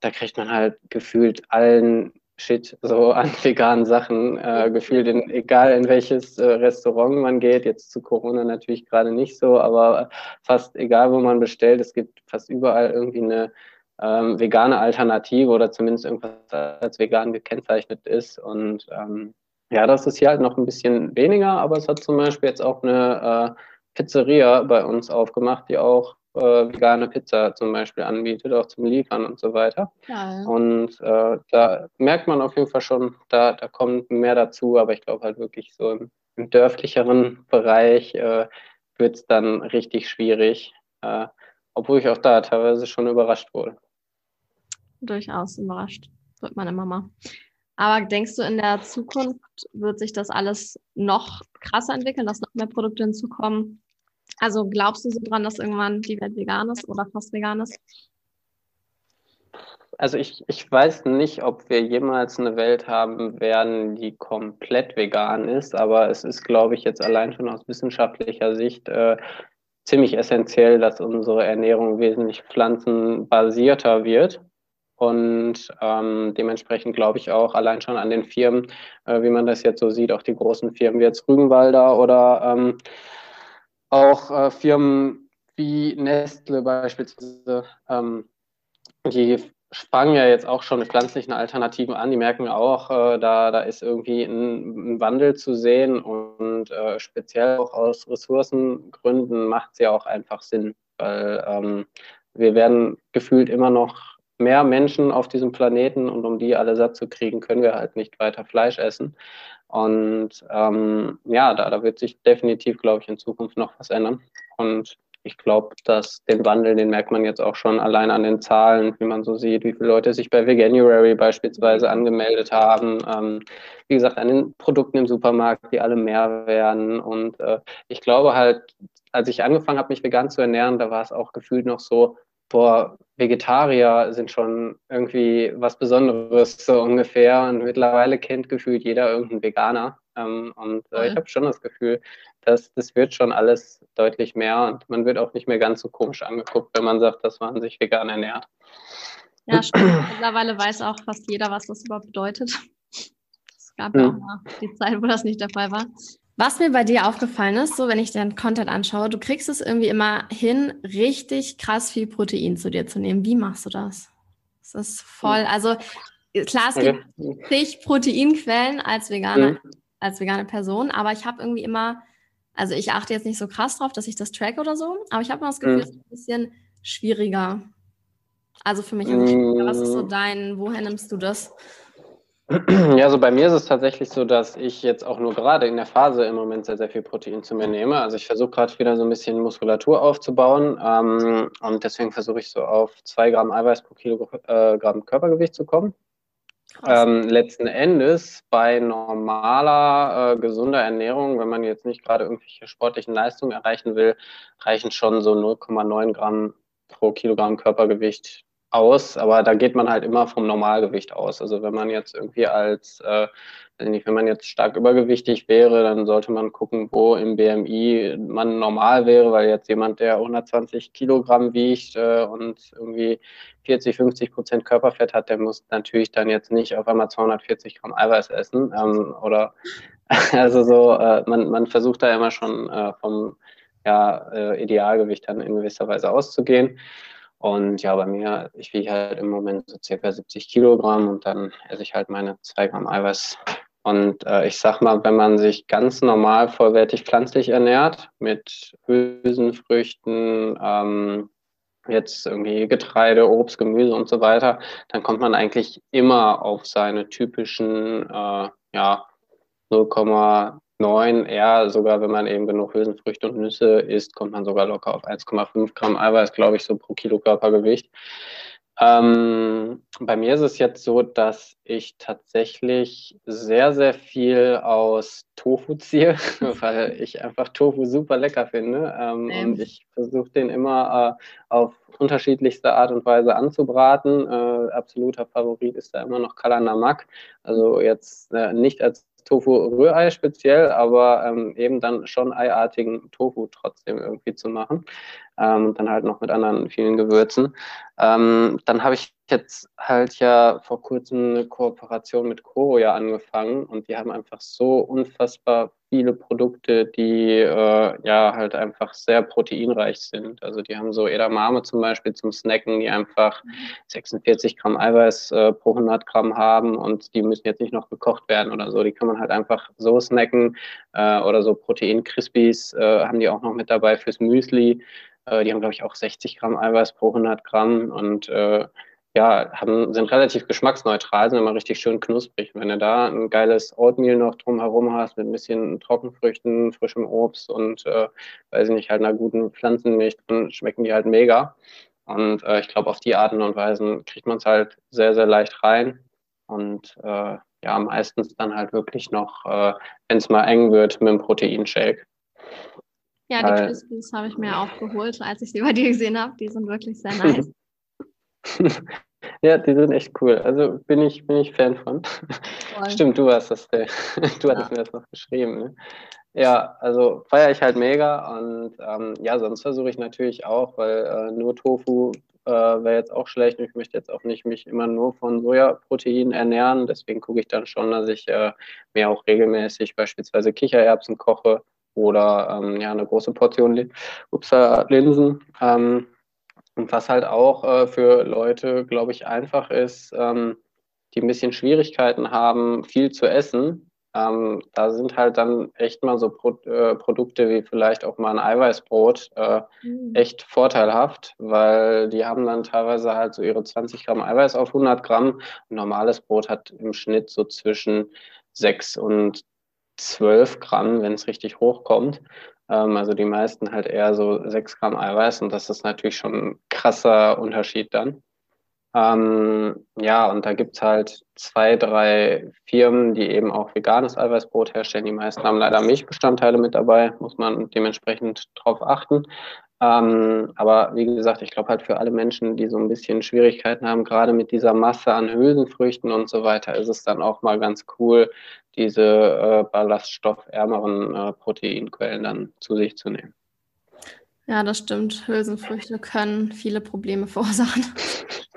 da kriegt man halt gefühlt allen Shit so (laughs) an veganen Sachen äh, gefühlt, in, egal in welches äh, Restaurant man geht, jetzt zu Corona natürlich gerade nicht so, aber fast egal, wo man bestellt, es gibt fast überall irgendwie eine ähm, vegane Alternative oder zumindest irgendwas als vegan gekennzeichnet ist und ähm, ja, das ist hier halt noch ein bisschen weniger, aber es hat zum Beispiel jetzt auch eine äh, Pizzeria bei uns aufgemacht, die auch äh, vegane Pizza zum Beispiel anbietet, auch zum Liefern und so weiter. Ja. Und äh, da merkt man auf jeden Fall schon, da, da kommt mehr dazu, aber ich glaube halt wirklich so im, im dörflicheren Bereich äh, wird es dann richtig schwierig, äh, obwohl ich auch da teilweise schon überrascht wurde. Durchaus überrascht, wird man immer mal. Aber denkst du, in der Zukunft wird sich das alles noch krasser entwickeln, dass noch mehr Produkte hinzukommen? Also glaubst du so dran, dass irgendwann die Welt vegan ist oder fast vegan ist? Also ich, ich weiß nicht, ob wir jemals eine Welt haben werden, die komplett vegan ist, aber es ist, glaube ich, jetzt allein schon aus wissenschaftlicher Sicht äh, ziemlich essentiell, dass unsere Ernährung wesentlich pflanzenbasierter wird. Und ähm, dementsprechend glaube ich auch allein schon an den Firmen, äh, wie man das jetzt so sieht, auch die großen Firmen wie jetzt Rügenwalder oder ähm, auch äh, Firmen wie Nestle beispielsweise, ähm, die fangen ja jetzt auch schon mit pflanzlichen Alternativen an. Die merken auch, äh, da, da ist irgendwie ein, ein, Wandel zu sehen und äh, speziell auch aus Ressourcengründen macht es ja auch einfach Sinn, weil ähm, wir werden gefühlt immer noch mehr Menschen auf diesem Planeten und um die alle satt zu kriegen, können wir halt nicht weiter Fleisch essen. Und ähm, ja, da, da wird sich definitiv, glaube ich, in Zukunft noch was ändern. Und ich glaube, dass den Wandel, den merkt man jetzt auch schon allein an den Zahlen, wie man so sieht, wie viele Leute sich bei Veganuary beispielsweise angemeldet haben. Ähm, wie gesagt, an den Produkten im Supermarkt, die alle mehr werden. Und äh, ich glaube halt, als ich angefangen habe, mich vegan zu ernähren, da war es auch gefühlt noch so, boah, Vegetarier sind schon irgendwie was Besonderes so ungefähr und mittlerweile kennt gefühlt jeder irgendeinen Veganer ähm, und äh, ich habe schon das Gefühl, dass das wird schon alles deutlich mehr und man wird auch nicht mehr ganz so komisch angeguckt, wenn man sagt, dass man sich vegan ernährt. Ja, stimmt. Mittlerweile weiß auch fast jeder, was das überhaupt bedeutet. Es gab ja auch mal die Zeit, wo das nicht der Fall war. Was mir bei dir aufgefallen ist, so wenn ich deinen Content anschaue, du kriegst es irgendwie immer hin, richtig krass viel Protein zu dir zu nehmen. Wie machst du das? Das ist voll, also klar, es gibt zig Proteinquellen als vegane, mhm. als vegane Person, aber ich habe irgendwie immer, also ich achte jetzt nicht so krass drauf, dass ich das track oder so, aber ich habe immer das Gefühl, mhm. es ist ein bisschen schwieriger. Also für mich, mhm. was ist so dein, woher nimmst du das? (clears throat) Ja, also bei mir ist es tatsächlich so, dass ich jetzt auch nur gerade in der Phase im Moment sehr, sehr viel Protein zu mir nehme. Also ich versuche gerade wieder so ein bisschen Muskulatur aufzubauen ähm, und deswegen versuche ich so auf zwei Gramm Eiweiß pro Kilogramm äh, Körpergewicht zu kommen. Ähm, letzten Endes bei normaler, äh, gesunder Ernährung, wenn man jetzt nicht gerade irgendwelche sportlichen Leistungen erreichen will, reichen schon so 0,9 Gramm pro Kilogramm Körpergewicht aus, aber da geht man halt immer vom Normalgewicht aus. Also wenn man jetzt irgendwie als, äh, wenn man jetzt stark übergewichtig wäre, dann sollte man gucken, wo im BMI man normal wäre, weil jetzt jemand, der 120 Kilogramm wiegt äh, und irgendwie 40, 50 Prozent Körperfett hat, der muss natürlich dann jetzt nicht auf einmal 240 Gramm Eiweiß essen ähm, oder (laughs) also so, äh, man, man versucht da immer schon äh, vom ja, äh, Idealgewicht dann in gewisser Weise auszugehen. Und ja, bei mir, ich wiege halt im Moment so circa 70 Kilogramm und dann esse ich halt meine zwei Gramm Eiweiß. Und äh, ich sag mal, wenn man sich ganz normal vollwertig pflanzlich ernährt, mit Hülsenfrüchten, ähm, jetzt irgendwie Getreide, Obst, Gemüse und so weiter, dann kommt man eigentlich immer auf seine typischen äh, ja, 0, 9, eher sogar, wenn man eben genug Hülsenfrüchte und Nüsse isst, kommt man sogar locker auf 1,5 Gramm Eiweiß, glaube ich, so pro Kilo Körpergewicht. Ähm, bei mir ist es jetzt so, dass ich tatsächlich sehr, sehr viel aus Tofu ziehe, (laughs) weil ich einfach Tofu super lecker finde. Ähm, ähm. Und ich versuche den immer äh, auf unterschiedlichste Art und Weise anzubraten. Äh, absoluter Favorit ist da immer noch Kalanamak. Also jetzt äh, nicht als Tofu-Rührei speziell, aber ähm, eben dann schon eiartigen Tofu trotzdem irgendwie zu machen. Ähm, und dann halt noch mit anderen vielen Gewürzen. Ähm, dann habe ich jetzt halt ja vor kurzem eine Kooperation mit Koro ja angefangen und die haben einfach so unfassbar viele Produkte, die äh, ja halt einfach sehr proteinreich sind. Also die haben so Edamame zum Beispiel zum Snacken, die einfach 46 Gramm Eiweiß äh, pro 100 Gramm haben und die müssen jetzt nicht noch gekocht werden oder so. Die kann man halt einfach so snacken äh, oder so Protein-Crispies äh, haben die auch noch mit dabei fürs Müsli. Äh, die haben, glaube ich, auch 60 Gramm Eiweiß pro 100 Gramm und äh, ja, haben, sind relativ geschmacksneutral, sind immer richtig schön knusprig. Wenn du da ein geiles Oatmeal noch drumherum hast mit ein bisschen Trockenfrüchten, frischem Obst und, äh, weiß ich nicht, halt einer guten Pflanzenmilch, dann schmecken die halt mega. Und äh, ich glaube, auf die Arten und Weisen kriegt man es halt sehr, sehr leicht rein. Und äh, ja, meistens dann halt wirklich noch, äh, wenn es mal eng wird, mit dem Proteinshake. Ja, die Crispies habe ich mir auch geholt, als ich sie bei dir gesehen habe. Die sind wirklich sehr nice. (laughs) ja, die sind echt cool. Also bin ich, bin ich Fan von. Voll. Stimmt, du hast das, äh, (laughs) du hattest ja. mir das noch geschrieben. Ne? Ja, also feiere ich halt mega und ähm, ja, sonst versuche ich natürlich auch, weil äh, nur Tofu äh, wäre jetzt auch schlecht und ich möchte jetzt auch nicht mich immer nur von Sojaprotein ernähren. Deswegen gucke ich dann schon, dass ich äh, mir auch regelmäßig beispielsweise Kichererbsen koche oder ähm, ja eine große Portion Upsa Linsen. Ähm, und was halt auch äh, für Leute, glaube ich, einfach ist, ähm, die ein bisschen Schwierigkeiten haben, viel zu essen. Ähm, da sind halt dann echt mal so Pro äh, Produkte wie vielleicht auch mal ein Eiweißbrot äh, mhm. echt vorteilhaft, weil die haben dann teilweise halt so ihre 20 Gramm Eiweiß auf 100 Gramm. Ein normales Brot hat im Schnitt so zwischen 6 und 12 Gramm, wenn es richtig hochkommt. Ähm, also die meisten halt eher so 6 Gramm Eiweiß und das ist natürlich schon ein krasser Unterschied dann. Ähm, ja, und da gibt's halt zwei, drei Firmen, die eben auch veganes Eiweißbrot herstellen. Die meisten haben leider Milchbestandteile mit dabei, muss man dementsprechend drauf achten. Ähm, aber wie gesagt, ich glaube halt für alle Menschen, die so ein bisschen Schwierigkeiten haben, gerade mit dieser Masse an Hülsenfrüchten und so weiter, ist es dann auch mal ganz cool, diese äh, ballaststoffärmeren äh, Proteinquellen dann zu sich zu nehmen. Ja, das stimmt. Hülsenfrüchte können viele Probleme verursachen. (laughs)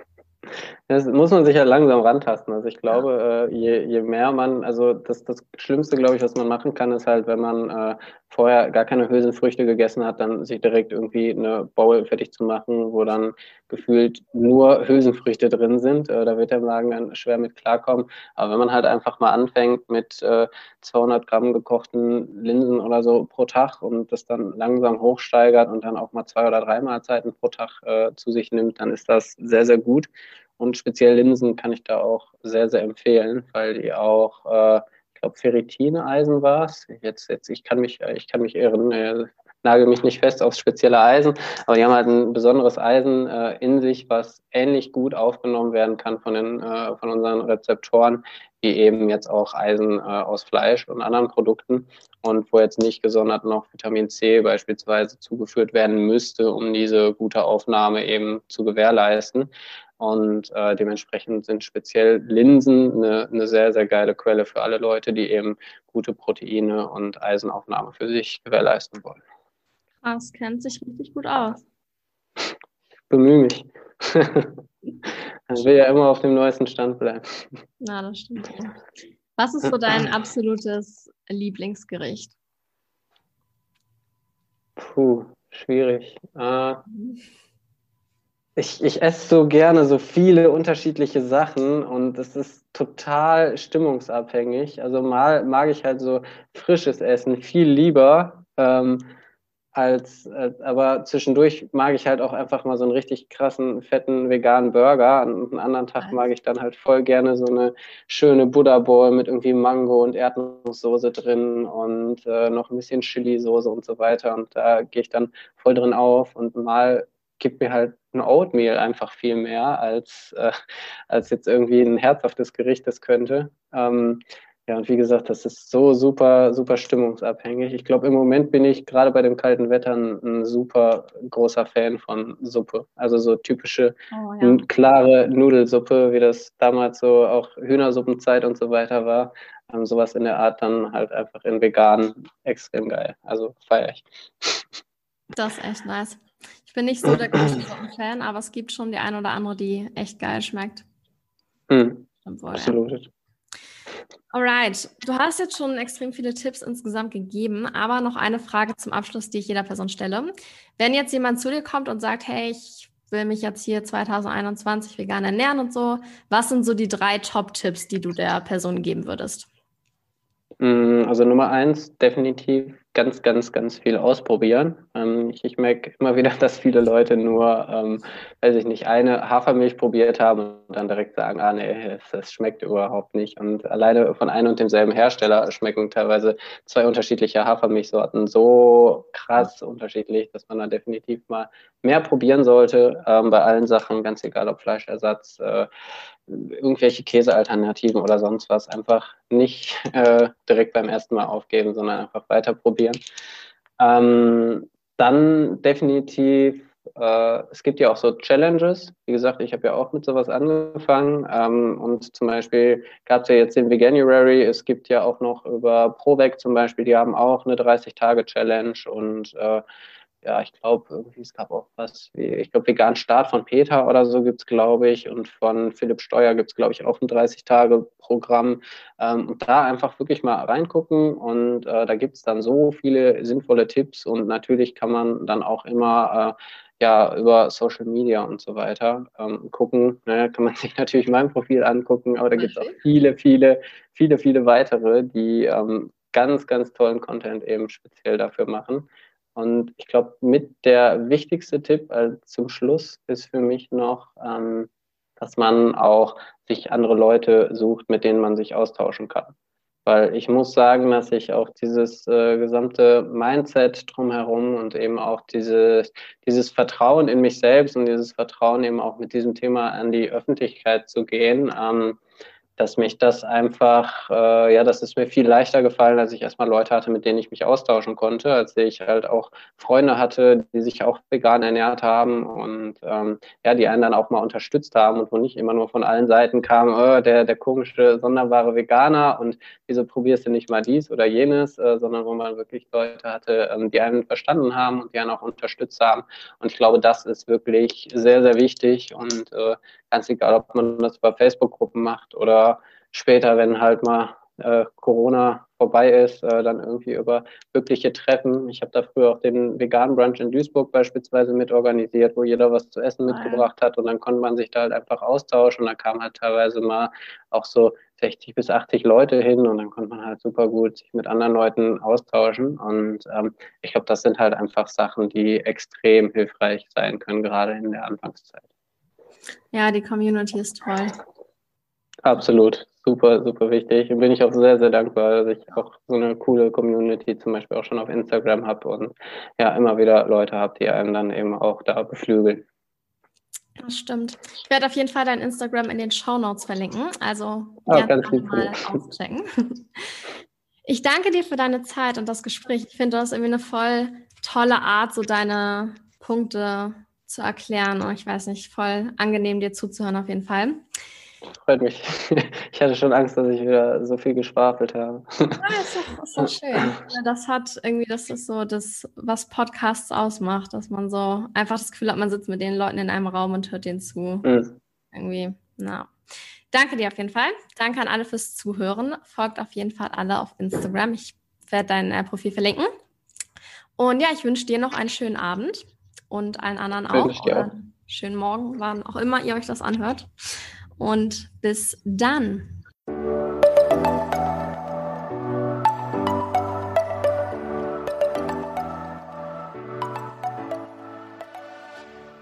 Das muss man sich ja langsam rantasten. Also ich glaube, äh, je, je mehr man, also das, das Schlimmste, glaube ich, was man machen kann, ist halt, wenn man äh, vorher gar keine Hülsenfrüchte gegessen hat, dann sich direkt irgendwie eine Bowl fertig zu machen, wo dann gefühlt nur Hülsenfrüchte drin sind. Äh, da wird der Magen dann schwer mit klarkommen. Aber wenn man halt einfach mal anfängt mit äh, 200 Gramm gekochten Linsen oder so pro Tag und das dann langsam hochsteigert und dann auch mal zwei oder drei Mahlzeiten pro Tag äh, zu sich nimmt, dann ist das sehr, sehr gut. Und speziell Linsen kann ich da auch sehr, sehr empfehlen, weil die auch, äh, ich glaube, Ferritineisen war es. Jetzt, jetzt, ich kann mich, ich kann mich irren, äh, nagel mich nicht fest aufs spezielle Eisen, aber die haben halt ein besonderes Eisen äh, in sich, was ähnlich gut aufgenommen werden kann von den, äh, von unseren Rezeptoren, wie eben jetzt auch Eisen äh, aus Fleisch und anderen Produkten und wo jetzt nicht gesondert noch Vitamin C beispielsweise zugeführt werden müsste, um diese gute Aufnahme eben zu gewährleisten. Und äh, dementsprechend sind speziell Linsen eine, eine sehr, sehr geile Quelle für alle Leute, die eben gute Proteine und Eisenaufnahme für sich gewährleisten wollen. Krass, kennt sich richtig gut aus. Ich bemühe mich. (laughs) ich will ja immer auf dem neuesten Stand bleiben. Na, das stimmt. Was ist so dein absolutes Lieblingsgericht? Puh, schwierig. Äh, ich, ich esse so gerne so viele unterschiedliche Sachen und es ist total stimmungsabhängig. Also mal mag ich halt so frisches Essen viel lieber. Ähm, als, als, aber zwischendurch mag ich halt auch einfach mal so einen richtig krassen, fetten veganen Burger. Und einen anderen Tag mag ich dann halt voll gerne so eine schöne Buddha Bowl mit irgendwie Mango und Erdnusssoße drin und äh, noch ein bisschen Chili-Soße und so weiter. Und da gehe ich dann voll drin auf und mal gibt mir halt ein Oatmeal einfach viel mehr als, äh, als jetzt irgendwie ein herzhaftes Gericht das könnte. Ähm, ja, und wie gesagt, das ist so super, super stimmungsabhängig. Ich glaube, im Moment bin ich gerade bei dem kalten Wetter ein, super großer Fan von Suppe. Also so typische, oh, ja. klare Nudelsuppe, wie das damals so auch Hühnersuppenzeit und so weiter war. Ähm, sowas in der Art dann halt einfach in vegan extrem geil. Also feiere ich. Das ist echt nice. Ich bin nicht so der große Fan, aber es gibt schon die eine oder andere, die echt geil schmeckt. Mhm. Absolut. Alright, du hast jetzt schon extrem viele Tipps insgesamt gegeben, aber noch eine Frage zum Abschluss, die ich jeder Person stelle. Wenn jetzt jemand zu dir kommt und sagt, hey, ich will mich jetzt hier 2021 vegan ernähren und so, was sind so die drei Top-Tipps, die du der Person geben würdest? Mm, also Nummer eins, definitiv ganz, ganz, ganz viel ausprobieren. Ähm, ich, ich merke immer wieder, (laughs) dass viele Leute nur, ähm, weiß ich nicht, eine Hafermilch probiert haben und dann direkt sagen, ah nee, das, schmeckt überhaupt nicht. Und alleine von einem und demselben Hersteller schmecken teilweise zwei unterschiedliche Hafermilchsorten so krass unterschiedlich, dass man da definitiv mal mehr probieren sollte ähm, bei allen Sachen, ganz egal ob Fleischersatz, äh, irgendwelche Käsealternativen oder sonst was einfach nicht äh, direkt beim ersten Mal aufgeben, sondern einfach weiter probieren. Ähm, dann definitiv, äh, es gibt ja auch so Challenges. Wie gesagt, ich habe ja auch mit sowas angefangen. Ähm, und zum Beispiel gab es ja jetzt den Veganuary. Es gibt ja auch noch über Provec zum Beispiel, die haben auch eine 30-Tage-Challenge und äh, ja, ich glaube, irgendwie, es gab auch was wie, ich glaube, Vegan Start von Peter oder so gibt es, glaube ich, und von Philipp Steuer gibt es, glaube ich, auch ein 30-Tage-Programm. Ähm, und da einfach wirklich mal reingucken und äh, da gibt es dann so viele sinnvolle Tipps und natürlich kann man dann auch immer äh, ja über Social Media und so weiter ähm, gucken. Ne, kann man (laughs) sich natürlich mein Profil angucken, aber da gibt es auch viele, viele, viele, viele weitere, die ähm, ganz, ganz tollen Content eben speziell dafür machen. Und ich glaube, mit der wichtigste Tipp äh, zum Schluss ist für mich noch, ähm, dass man auch sich andere Leute sucht, mit denen man sich austauschen kann. Weil ich muss sagen, dass ich auch dieses äh, gesamte Mindset drumherum und eben auch dieses, dieses Vertrauen in mich selbst und dieses Vertrauen eben auch mit diesem Thema an die Öffentlichkeit zu gehen, ähm, dass mich das einfach, äh, ja, das ist mir viel leichter gefallen, als ich erstmal Leute hatte, mit denen ich mich austauschen konnte, als ich halt auch Freunde hatte, die sich auch vegan ernährt haben und ähm, ja, die einen dann auch mal unterstützt haben und wo nicht immer nur von allen Seiten kam, oh, der, der komische, sonderbare Veganer und wieso probierst du nicht mal dies oder jenes, äh, sondern wo man wirklich Leute hatte, ähm, die einen verstanden haben und die einen auch unterstützt haben. Und ich glaube, das ist wirklich sehr, sehr wichtig und äh, ganz egal, ob man das über Facebook-Gruppen macht oder später, wenn halt mal äh, Corona vorbei ist, äh, dann irgendwie über wirkliche Treffen. Ich habe da früher auch den Vegan Brunch in Duisburg beispielsweise mit organisiert, wo jeder was zu essen mitgebracht hat und dann konnte man sich da halt einfach austauschen und da kamen halt teilweise mal auch so 60 bis 80 Leute hin und dann konnte man halt super gut sich mit anderen Leuten austauschen und ähm, ich glaube, das sind halt einfach Sachen, die extrem hilfreich sein können, gerade in der Anfangszeit. Ja, die Community ist toll. Absolut, super, super wichtig. Und bin ich auch sehr, sehr dankbar, dass ich auch so eine coole Community zum Beispiel auch schon auf Instagram habe und ja, immer wieder Leute habe, die einem dann eben auch da beflügeln. Das stimmt. Ich werde auf jeden Fall dein Instagram in den Show Notes verlinken. Also oh, gerne mal auschecken. (laughs) Ich danke dir für deine Zeit und das Gespräch. Ich finde, das ist irgendwie eine voll tolle Art, so deine Punkte zu erklären. Und ich weiß nicht, voll angenehm, dir zuzuhören auf jeden Fall. Freut mich. (laughs) Ich hatte schon Angst, dass ich wieder so viel geschwafelt habe. Ja, ist doch, ist doch schön. (laughs) Das hat irgendwie, das ist so das, was Podcasts ausmacht, dass man so einfach das Gefühl hat, man sitzt mit den Leuten in einem Raum und hört denen zu. Mhm. Irgendwie, na. Danke dir auf jeden Fall. Danke an alle fürs Zuhören. Folgt auf jeden Fall alle auf Instagram. Ich werde dein äh, Profil verlinken. Und ja, ich wünsche dir noch einen schönen Abend und allen anderen auch. auch. Schönen Morgen, wann auch immer ihr euch das anhört. Und bis dann.